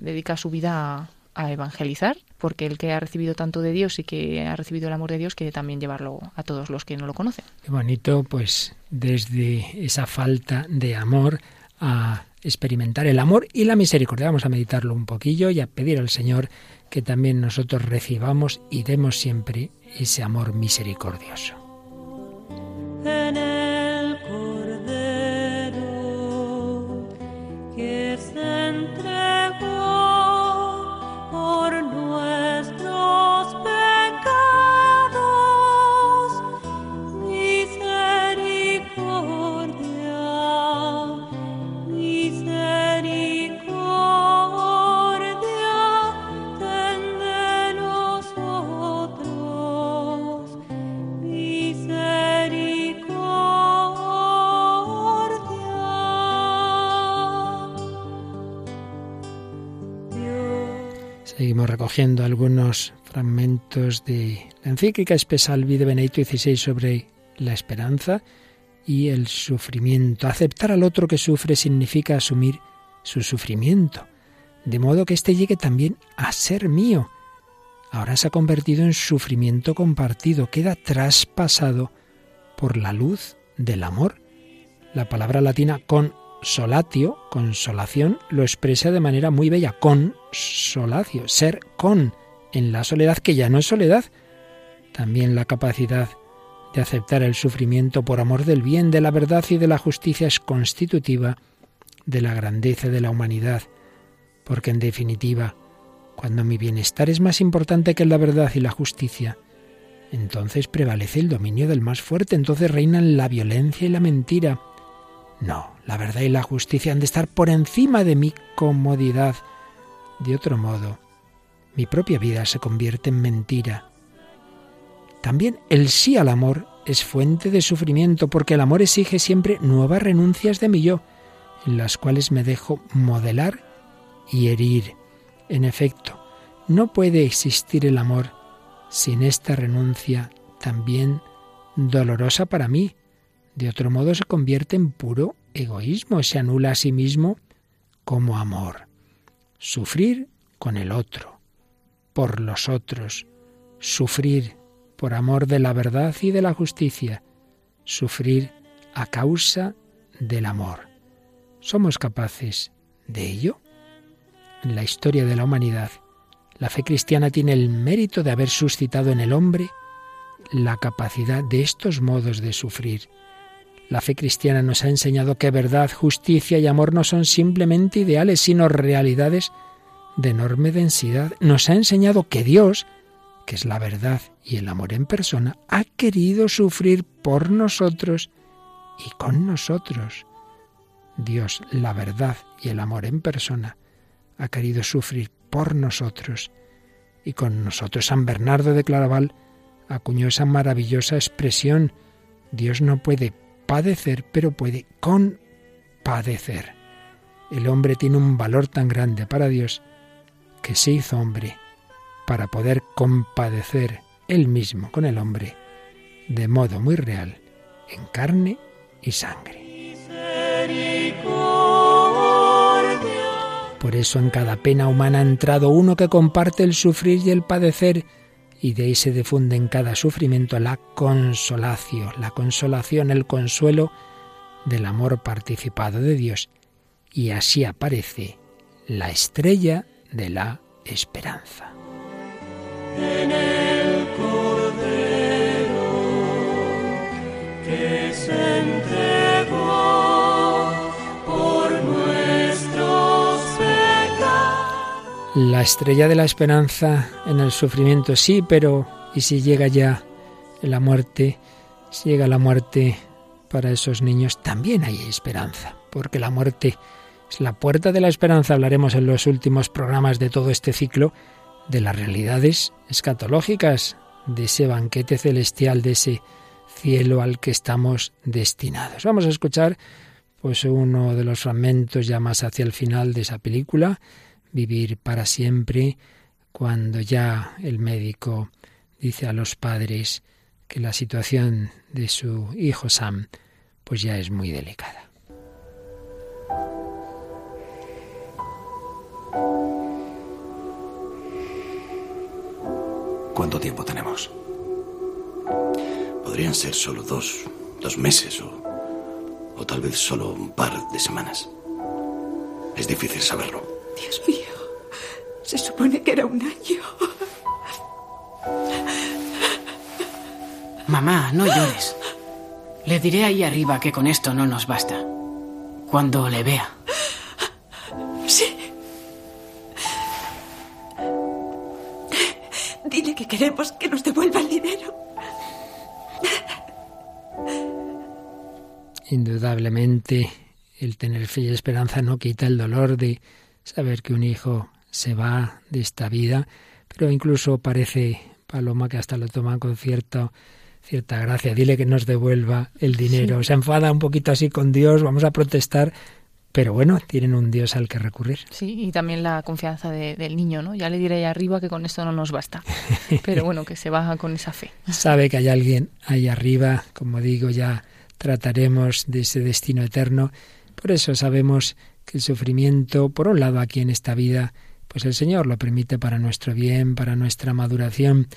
dedica su vida a a evangelizar, porque el que ha recibido tanto de Dios y que ha recibido el amor de Dios quiere también llevarlo a todos los que no lo conocen. Qué bonito, pues desde esa falta de amor a experimentar el amor y la misericordia. Vamos a meditarlo un poquillo y a pedir al Señor que también nosotros recibamos y demos siempre ese amor misericordioso. Encíclica Espesalvi de Benedicto XVI sobre la esperanza y el sufrimiento. Aceptar al otro que sufre significa asumir su sufrimiento, de modo que éste llegue también a ser mío. Ahora se ha convertido en sufrimiento compartido, queda traspasado por la luz del amor. La palabra latina con solatio, consolación, lo expresa de manera muy bella, consolatio, ser con, en la soledad que ya no es soledad. También la capacidad de aceptar el sufrimiento por amor del bien, de la verdad y de la justicia es constitutiva de la grandeza de la humanidad, porque en definitiva, cuando mi bienestar es más importante que la verdad y la justicia, entonces prevalece el dominio del más fuerte, entonces reinan la violencia y la mentira, no, la verdad y la justicia han de estar por encima de mi comodidad. De otro modo, mi propia vida se convierte en mentira. También el sí al amor es fuente de sufrimiento, porque el amor exige siempre nuevas renuncias de mi yo, en las cuales me dejo modelar y herir. En efecto, no puede existir el amor sin esta renuncia también dolorosa para mí, de otro modo se convierte en puro egoísmo, se anula a sí mismo como amor. Sufrir con el otro, por los otros, sufrir por amor de la verdad y de la justicia, sufrir a causa del amor. ¿Somos capaces de ello? En la historia de la humanidad, la fe cristiana tiene el mérito de haber suscitado en el hombre la capacidad de estos modos de sufrir la fe cristiana nos ha enseñado que verdad, justicia y amor no son simplemente ideales, sino realidades de enorme densidad. Nos ha enseñado que Dios, que es la verdad y el amor en persona, ha querido sufrir por nosotros y con nosotros. Dios, la verdad y el amor en persona, ha querido sufrir por nosotros y con nosotros. San Bernardo de Claraval acuñó esa maravillosa expresión, Dios no puede padecer, pero puede compadecer. El hombre tiene un valor tan grande para Dios que se hizo hombre para poder compadecer él mismo con el hombre de modo muy real, en carne y sangre. Por eso en cada pena humana ha entrado uno que comparte el sufrir y el padecer, y de ahí se difunde en cada sufrimiento la consolación, la consolación, el consuelo del amor participado de Dios. Y así aparece la estrella de la esperanza. La estrella de la esperanza en el sufrimiento, sí, pero ¿y si llega ya la muerte? Si llega la muerte para esos niños, también hay esperanza, porque la muerte es la puerta de la esperanza. Hablaremos en los últimos programas de todo este ciclo de las realidades escatológicas, de ese banquete celestial, de ese cielo al que estamos destinados. Vamos a escuchar pues uno de los fragmentos ya más hacia el final de esa película vivir para siempre cuando ya el médico dice a los padres que la situación de su hijo Sam pues ya es muy delicada. ¿Cuánto tiempo tenemos? Podrían ser solo dos, dos meses o, o tal vez solo un par de semanas. Es difícil saberlo. Dios mío. Se supone que era un año. Mamá, no llores. Le diré ahí arriba que con esto no nos basta. Cuando le vea. Sí. Dile que queremos que nos devuelva el dinero. Indudablemente, el tener fe y esperanza no quita el dolor de saber que un hijo se va de esta vida, pero incluso parece, Paloma, que hasta lo toma con cierta, cierta gracia. Dile que nos devuelva el dinero. Se enfada un poquito así con Dios, vamos a protestar, pero bueno, tienen un Dios al que recurrir. Sí, y también la confianza del niño, ¿no? Ya le diré ahí arriba que con esto no nos basta. Pero bueno, que se va con esa fe. Sabe que hay alguien ahí arriba, como digo, ya trataremos de ese destino eterno. Por eso sabemos que el sufrimiento, por un lado aquí en esta vida, pues el Señor lo permite para nuestro bien, para nuestra maduración.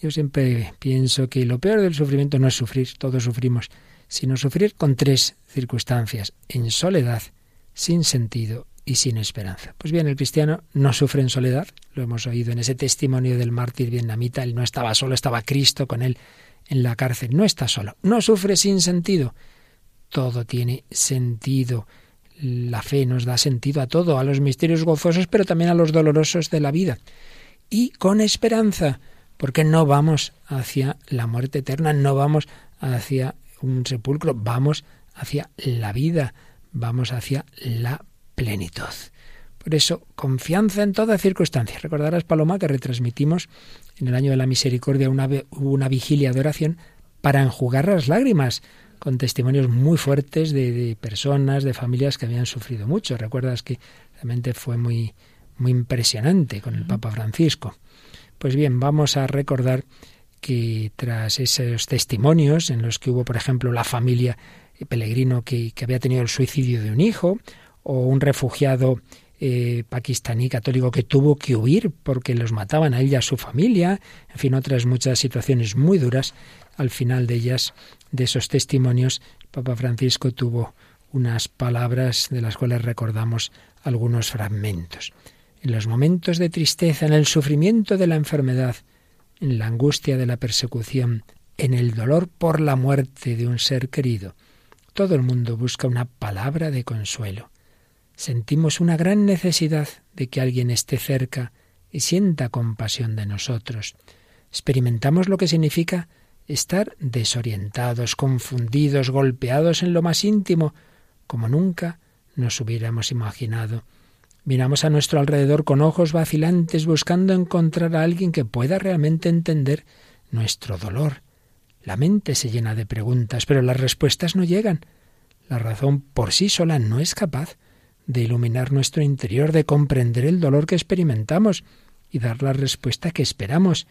Yo siempre pienso que lo peor del sufrimiento no es sufrir, todos sufrimos, sino sufrir con tres circunstancias, en soledad, sin sentido y sin esperanza. Pues bien, el cristiano no sufre en soledad, lo hemos oído en ese testimonio del mártir vietnamita, él no estaba solo, estaba Cristo con él en la cárcel, no está solo, no sufre sin sentido, todo tiene sentido. La fe nos da sentido a todo, a los misterios gozosos, pero también a los dolorosos de la vida. Y con esperanza, porque no vamos hacia la muerte eterna, no vamos hacia un sepulcro, vamos hacia la vida, vamos hacia la plenitud. Por eso, confianza en toda circunstancia. Recordarás, Paloma, que retransmitimos en el año de la misericordia una, una vigilia de oración para enjugar las lágrimas, con testimonios muy fuertes de, de, personas, de familias que habían sufrido mucho. Recuerdas que realmente fue muy, muy impresionante con el Papa Francisco. Pues bien, vamos a recordar que tras esos testimonios en los que hubo, por ejemplo, la familia Pellegrino que, que había tenido el suicidio de un hijo, o un refugiado eh, pakistaní católico que tuvo que huir porque los mataban a él y a su familia, en fin, otras muchas situaciones muy duras. Al final de ellas, de esos testimonios, Papa Francisco tuvo unas palabras de las cuales recordamos algunos fragmentos. En los momentos de tristeza, en el sufrimiento de la enfermedad, en la angustia de la persecución, en el dolor por la muerte de un ser querido, todo el mundo busca una palabra de consuelo. Sentimos una gran necesidad de que alguien esté cerca y sienta compasión de nosotros. Experimentamos lo que significa estar desorientados, confundidos, golpeados en lo más íntimo, como nunca nos hubiéramos imaginado. Miramos a nuestro alrededor con ojos vacilantes buscando encontrar a alguien que pueda realmente entender nuestro dolor. La mente se llena de preguntas, pero las respuestas no llegan. La razón por sí sola no es capaz de iluminar nuestro interior, de comprender el dolor que experimentamos y dar la respuesta que esperamos.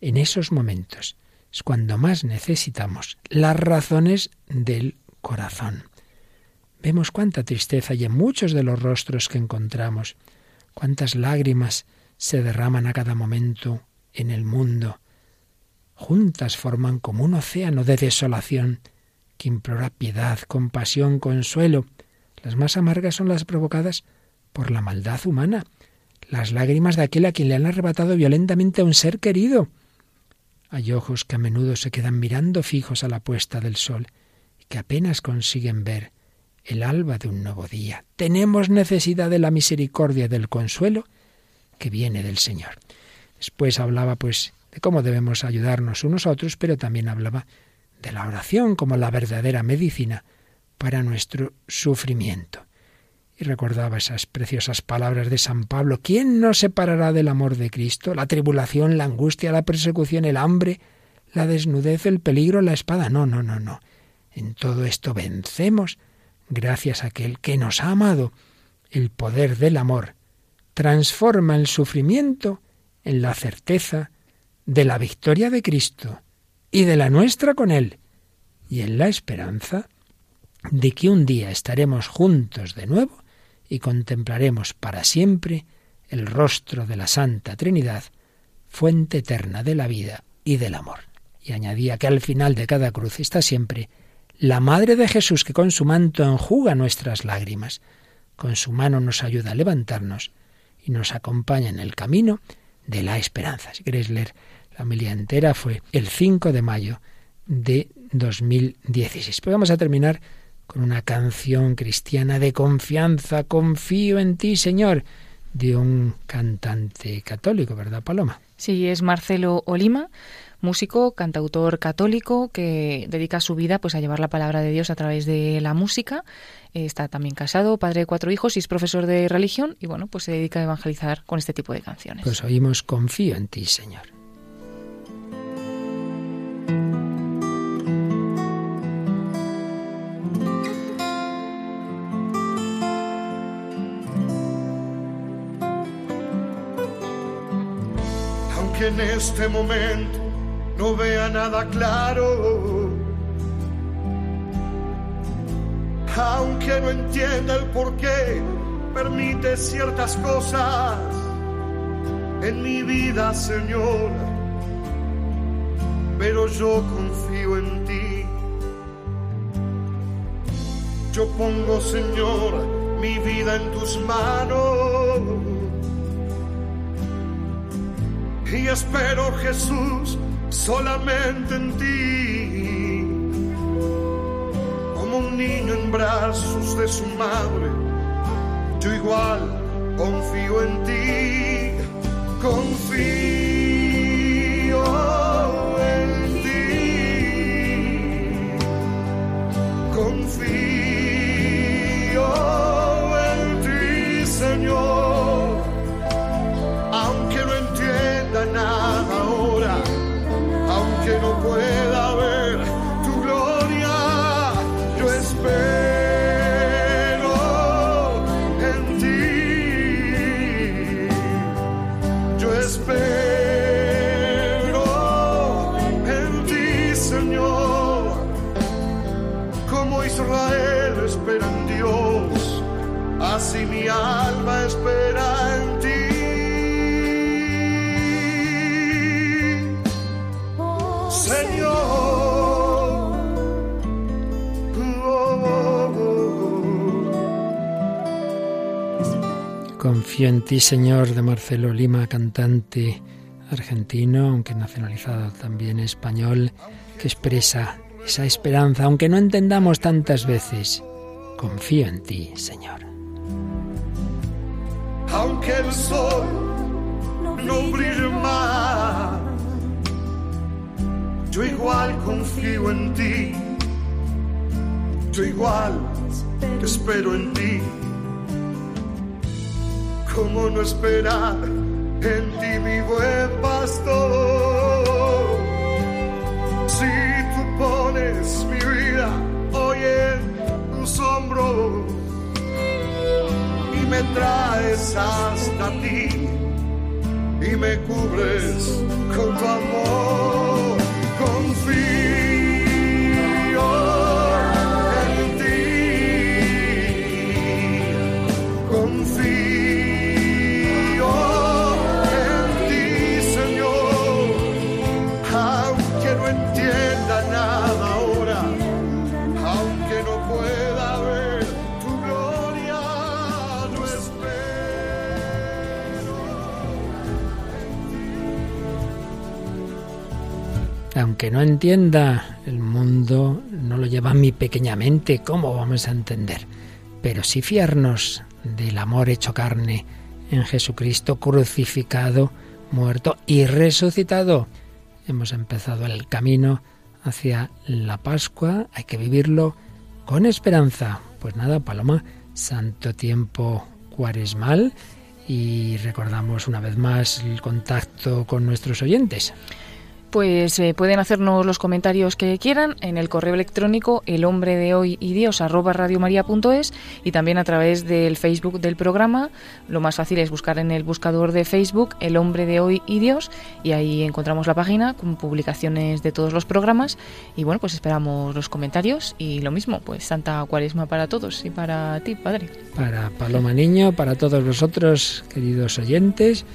En esos momentos es cuando más necesitamos las razones del corazón. Vemos cuánta tristeza hay en muchos de los rostros que encontramos, cuántas lágrimas se derraman a cada momento en el mundo. Juntas forman como un océano de desolación que implora piedad, compasión, consuelo. Las más amargas son las provocadas por la maldad humana, las lágrimas de aquel a quien le han arrebatado violentamente a un ser querido. Hay ojos que a menudo se quedan mirando fijos a la puesta del sol que apenas consiguen ver el alba de un nuevo día. Tenemos necesidad de la misericordia del consuelo que viene del Señor. Después hablaba pues de cómo debemos ayudarnos unos a otros, pero también hablaba de la oración como la verdadera medicina para nuestro sufrimiento. Y recordaba esas preciosas palabras de San Pablo, ¿quién nos separará del amor de Cristo? La tribulación, la angustia, la persecución, el hambre, la desnudez, el peligro, la espada. No, no, no, no. En todo esto vencemos gracias a aquel que nos ha amado. El poder del amor transforma el sufrimiento en la certeza de la victoria de Cristo y de la nuestra con Él, y en la esperanza de que un día estaremos juntos de nuevo y contemplaremos para siempre el rostro de la Santa Trinidad, fuente eterna de la vida y del amor. Y añadía que al final de cada cruz está siempre la Madre de Jesús que con su manto enjuga nuestras lágrimas, con su mano nos ayuda a levantarnos y nos acompaña en el camino de la esperanza. Si la homilía entera, fue el 5 de mayo de 2016. Pero vamos a terminar con una canción cristiana de confianza. Confío en ti, Señor, de un cantante católico, ¿verdad, Paloma? Sí, es Marcelo Olima, músico, cantautor católico que dedica su vida pues a llevar la palabra de Dios a través de la música. Está también casado, padre de cuatro hijos y es profesor de religión y bueno, pues se dedica a evangelizar con este tipo de canciones. Pues oímos Confío en ti, Señor. En este momento no vea nada claro. Aunque no entienda el por qué permite ciertas cosas en mi vida, Señor. Pero yo confío en ti. Yo pongo, Señor, mi vida en tus manos y espero Jesús solamente en ti. Como un niño en brazos de su madre, yo igual confío en ti, confío Confío en ti, Señor, de Marcelo Lima, cantante argentino, aunque nacionalizado también español, que expresa esa esperanza, aunque no entendamos tantas veces. Confío en ti, Señor. Aunque el sol no brille más, yo igual confío en ti, yo igual espero en ti ¿Cómo no esperar en ti, mi buen pastor? Si tú pones mi vida hoy en tus hombros y me traes hasta ti y me cubres con tu amor, confío. Aunque no entienda el mundo, no lo lleva mi pequeña mente, ¿cómo vamos a entender? Pero sí fiarnos del amor hecho carne en Jesucristo crucificado, muerto y resucitado. Hemos empezado el camino hacia la Pascua, hay que vivirlo con esperanza. Pues nada, Paloma, santo tiempo cuaresmal y recordamos una vez más el contacto con nuestros oyentes. Pues eh, pueden hacernos los comentarios que quieran en el correo electrónico el hombre de hoy y dios arroba radiomaria.es y también a través del Facebook del programa. Lo más fácil es buscar en el buscador de Facebook el hombre de hoy y dios y ahí encontramos la página con publicaciones de todos los programas y bueno pues esperamos los comentarios y lo mismo pues Santa Cuaresma para todos y para ti padre. Para Paloma Niño, para todos vosotros queridos oyentes.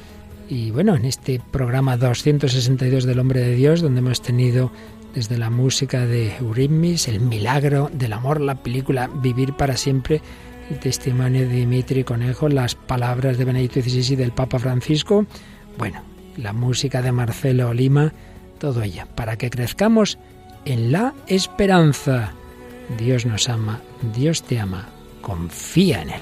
Y bueno, en este programa 262 del Hombre de Dios, donde hemos tenido desde la música de Eurythmics, el milagro del amor, la película Vivir para siempre, el testimonio de Dimitri Conejo, las palabras de Benedicto XVI del Papa Francisco, bueno, la música de Marcelo Lima, todo ella, para que crezcamos en la esperanza. Dios nos ama, Dios te ama, confía en Él.